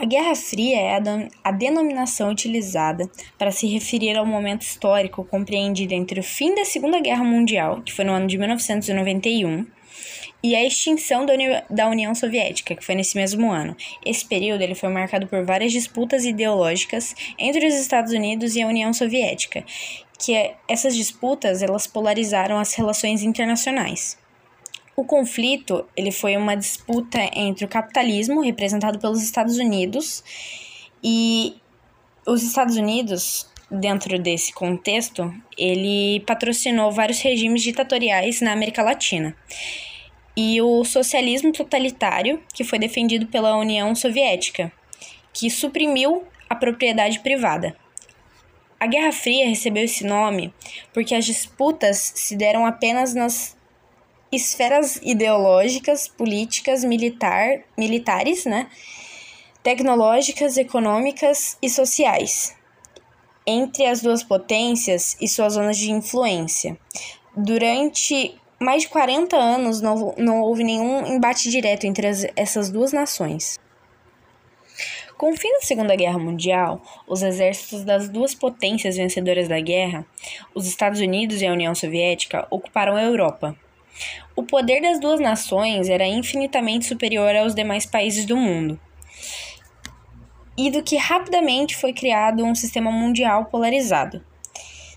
A Guerra Fria é a, denominação utilizada para se referir ao momento histórico compreendido entre o fim da Segunda Guerra Mundial, que foi no ano de 1991, e a extinção da, Uni da União Soviética, que foi nesse mesmo ano. Esse período ele foi marcado por várias disputas ideológicas entre os Estados Unidos e a União Soviética, que é, essas disputas elas polarizaram as relações internacionais. O conflito ele foi uma disputa entre o capitalismo, representado pelos Estados Unidos, e os Estados Unidos, dentro desse contexto, ele patrocinou vários regimes ditatoriais na América Latina. E o socialismo totalitário, que foi defendido pela União Soviética, que suprimiu a propriedade privada. A Guerra Fria recebeu esse nome porque as disputas se deram apenas nas esferas ideológicas, políticas, militar, militares, né? tecnológicas, econômicas e sociais, entre as duas potências e suas zonas de influência. Durante mais de 40 anos não, não houve nenhum embate direto entre as, essas duas nações. Com o fim da Segunda Guerra Mundial, os exércitos das duas potências vencedoras da guerra, os Estados Unidos e a União Soviética, ocuparam a Europa. O poder das duas nações era infinitamente superior aos demais países do mundo. E do que rapidamente foi criado um sistema mundial polarizado,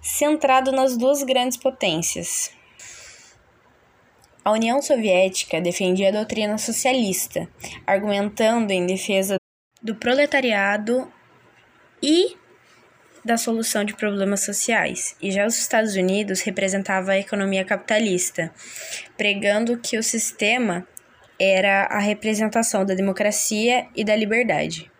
centrado nas duas grandes potências. A União Soviética defendia a doutrina socialista, argumentando em defesa do proletariado e da solução de problemas sociais, e já os Estados Unidos representava a economia capitalista, pregando que o sistema era a representação da democracia e da liberdade.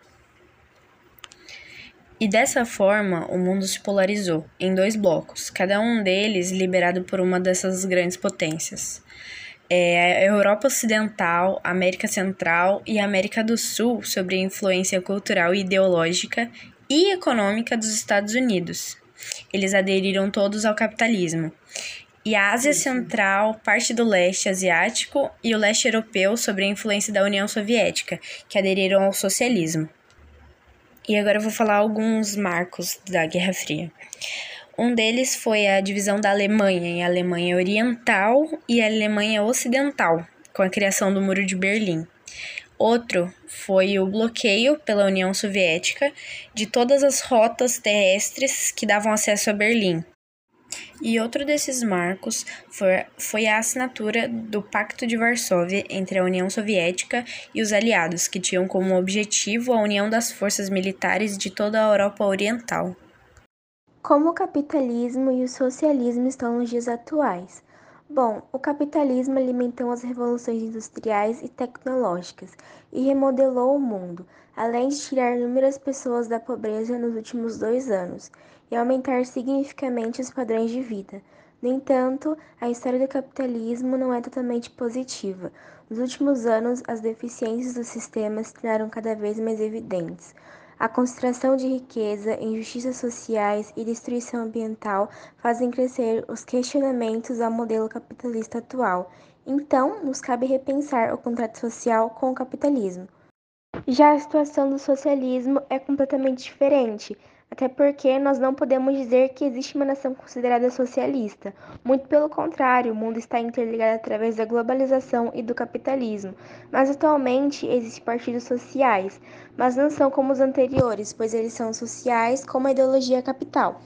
E dessa forma, o mundo se polarizou em dois blocos, cada um deles liberado por uma dessas grandes potências. É a Europa Ocidental, América Central e América do Sul sobre a influência cultural e ideológica e econômica dos Estados Unidos. Eles aderiram todos ao capitalismo. E a Ásia Central, parte do leste asiático e o leste europeu sob a influência da União Soviética, que aderiram ao socialismo. E agora eu vou falar alguns marcos da Guerra Fria. Um deles foi a divisão da Alemanha em Alemanha Oriental e Alemanha Ocidental, com a criação do Muro de Berlim. Outro foi o bloqueio pela União Soviética de todas as rotas terrestres que davam acesso a Berlim. E outro desses marcos foi, foi a assinatura do Pacto de Varsóvia entre a União Soviética e os aliados, que tinham como objetivo a união das forças militares de toda a Europa Oriental. Como o capitalismo e o socialismo estão nos dias atuais? Bom, o capitalismo alimentou as revoluções industriais e tecnológicas e remodelou o mundo, além de tirar inúmeras pessoas da pobreza nos últimos dois anos e aumentar significativamente os padrões de vida. No entanto, a história do capitalismo não é totalmente positiva. Nos últimos anos, as deficiências do sistema se tornaram cada vez mais evidentes. A concentração de riqueza, injustiças sociais e destruição ambiental fazem crescer os questionamentos ao modelo capitalista atual. Então, nos cabe repensar o contrato social com o capitalismo. Já a situação do socialismo é completamente diferente. Até porque nós não podemos dizer que existe uma nação considerada socialista. Muito pelo contrário, o mundo está interligado através da globalização e do capitalismo. Mas atualmente existem partidos sociais, mas não são como os anteriores, pois eles são sociais como a ideologia capital.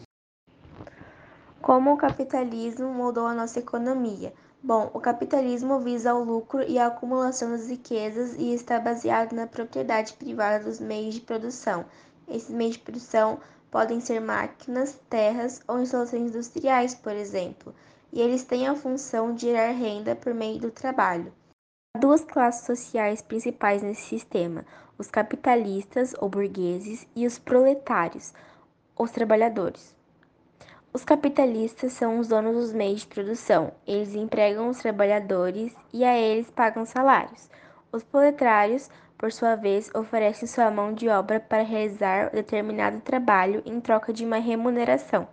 Como o capitalismo mudou a nossa economia? Bom, o capitalismo visa o lucro e a acumulação das riquezas e está baseado na propriedade privada dos meios de produção. Esses meios de produção podem ser máquinas, terras ou instalações industriais, por exemplo, e eles têm a função de gerar renda por meio do trabalho. Há duas classes sociais principais nesse sistema: os capitalistas ou burgueses e os proletários, os trabalhadores. Os capitalistas são os donos dos meios de produção. Eles empregam os trabalhadores e a eles pagam salários. Os proletários por sua vez, oferecem sua mão de obra para realizar determinado trabalho em troca de uma remuneração.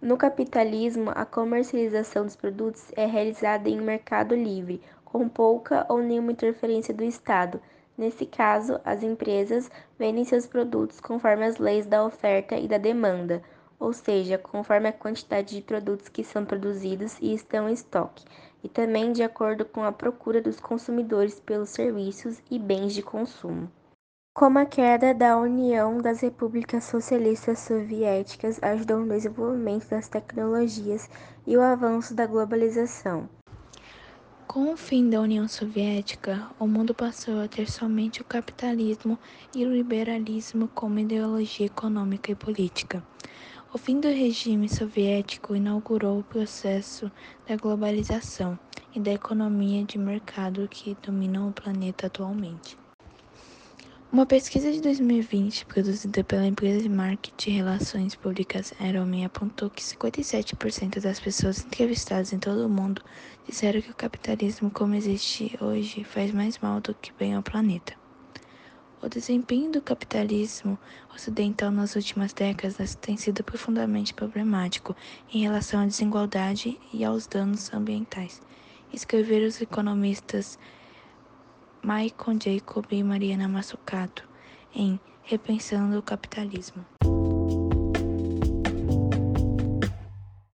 No capitalismo, a comercialização dos produtos é realizada em mercado livre, com pouca ou nenhuma interferência do Estado. Nesse caso, as empresas vendem seus produtos conforme as leis da oferta e da demanda, ou seja, conforme a quantidade de produtos que são produzidos e estão em estoque, e também de acordo com a procura dos consumidores pelos serviços e bens de consumo. Como a queda da União das Repúblicas Socialistas Soviéticas ajudou no desenvolvimento das tecnologias e o avanço da globalização. Com o fim da União Soviética, o mundo passou a ter somente o capitalismo e o liberalismo como ideologia econômica e política. O fim do regime soviético inaugurou o processo da globalização e da economia de mercado que dominam o planeta atualmente. Uma pesquisa de 2020, produzida pela empresa de marketing e relações públicas Aeromen, apontou que 57% das pessoas entrevistadas em todo o mundo disseram que o capitalismo como existe hoje faz mais mal do que bem ao planeta. O desempenho do capitalismo ocidental nas últimas décadas tem sido profundamente problemático em relação à desigualdade e aos danos ambientais, escreveram os economistas Maicon Jacob e Mariana Massucato em Repensando o Capitalismo.